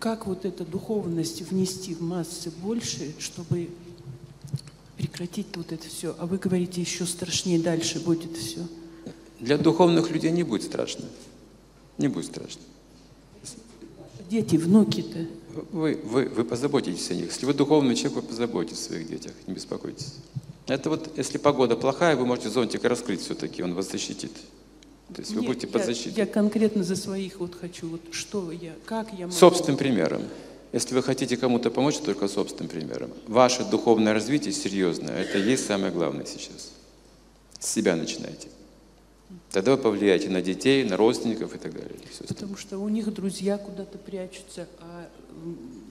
как вот эту духовность внести в массы больше, чтобы прекратить вот это все? А вы говорите, еще страшнее дальше будет все. Для духовных людей не будет страшно. Не будет страшно. Дети, внуки-то. Вы, вы, вы позаботитесь о них. Если вы духовный человек, вы позаботитесь о своих детях, не беспокойтесь. Это вот, если погода плохая, вы можете зонтик раскрыть все-таки, он вас защитит. То есть вы Нет, будете я- под защитой. Я конкретно за своих вот хочу, вот что я, как я могу... Собственным примером. Если вы хотите кому-то помочь, только собственным примером. Ваше духовное развитие серьезное, это и есть самое главное сейчас. С себя начинайте. Тогда вы повлияете на детей, на родственников и так далее. остальное. Потому что у них друзья куда-то прячутся, а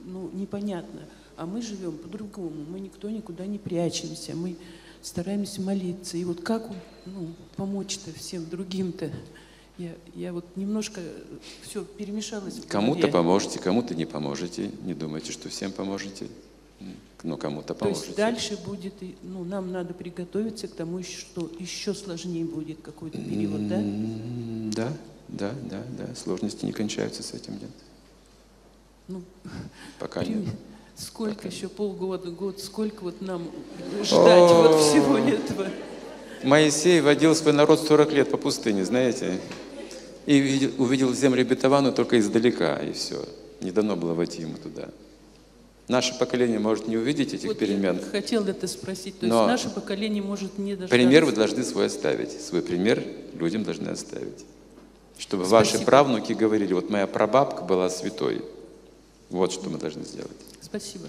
ну, непонятно. А мы живем по-другому. Мы никто никуда не прячемся. Мы стараемся молиться. И вот как ну, помочь-то всем другим-то? Я, я вот немножко все перемешалось. Кому-то поможете, кому-то не поможете. Не думайте, что всем поможете. Но кому-то То есть поможете. дальше будет, ну, нам надо приготовиться к тому, что еще сложнее будет какой-то период, да? Да, да, да, да. Сложности не кончаются с этим, нет. Ну, Пока Прим- нет. Сколько еще полгода, год, сколько вот нам ждать вот всего этого? Моисей водил свой народ 40 лет по пустыне, знаете, и видел- увидел землю обетованную только издалека, и все. Не дано было войти ему туда. Наше поколение может не увидеть этих Вот перемен. я хотел это спросить. То Но есть наше поколение может не дождаться. Пример вы должны свой оставить. Свой пример людям должны оставить. Чтобы ваши Спасибо. правнуки говорили, вот моя прабабка была святой. Вот что мы должны сделать. Спасибо.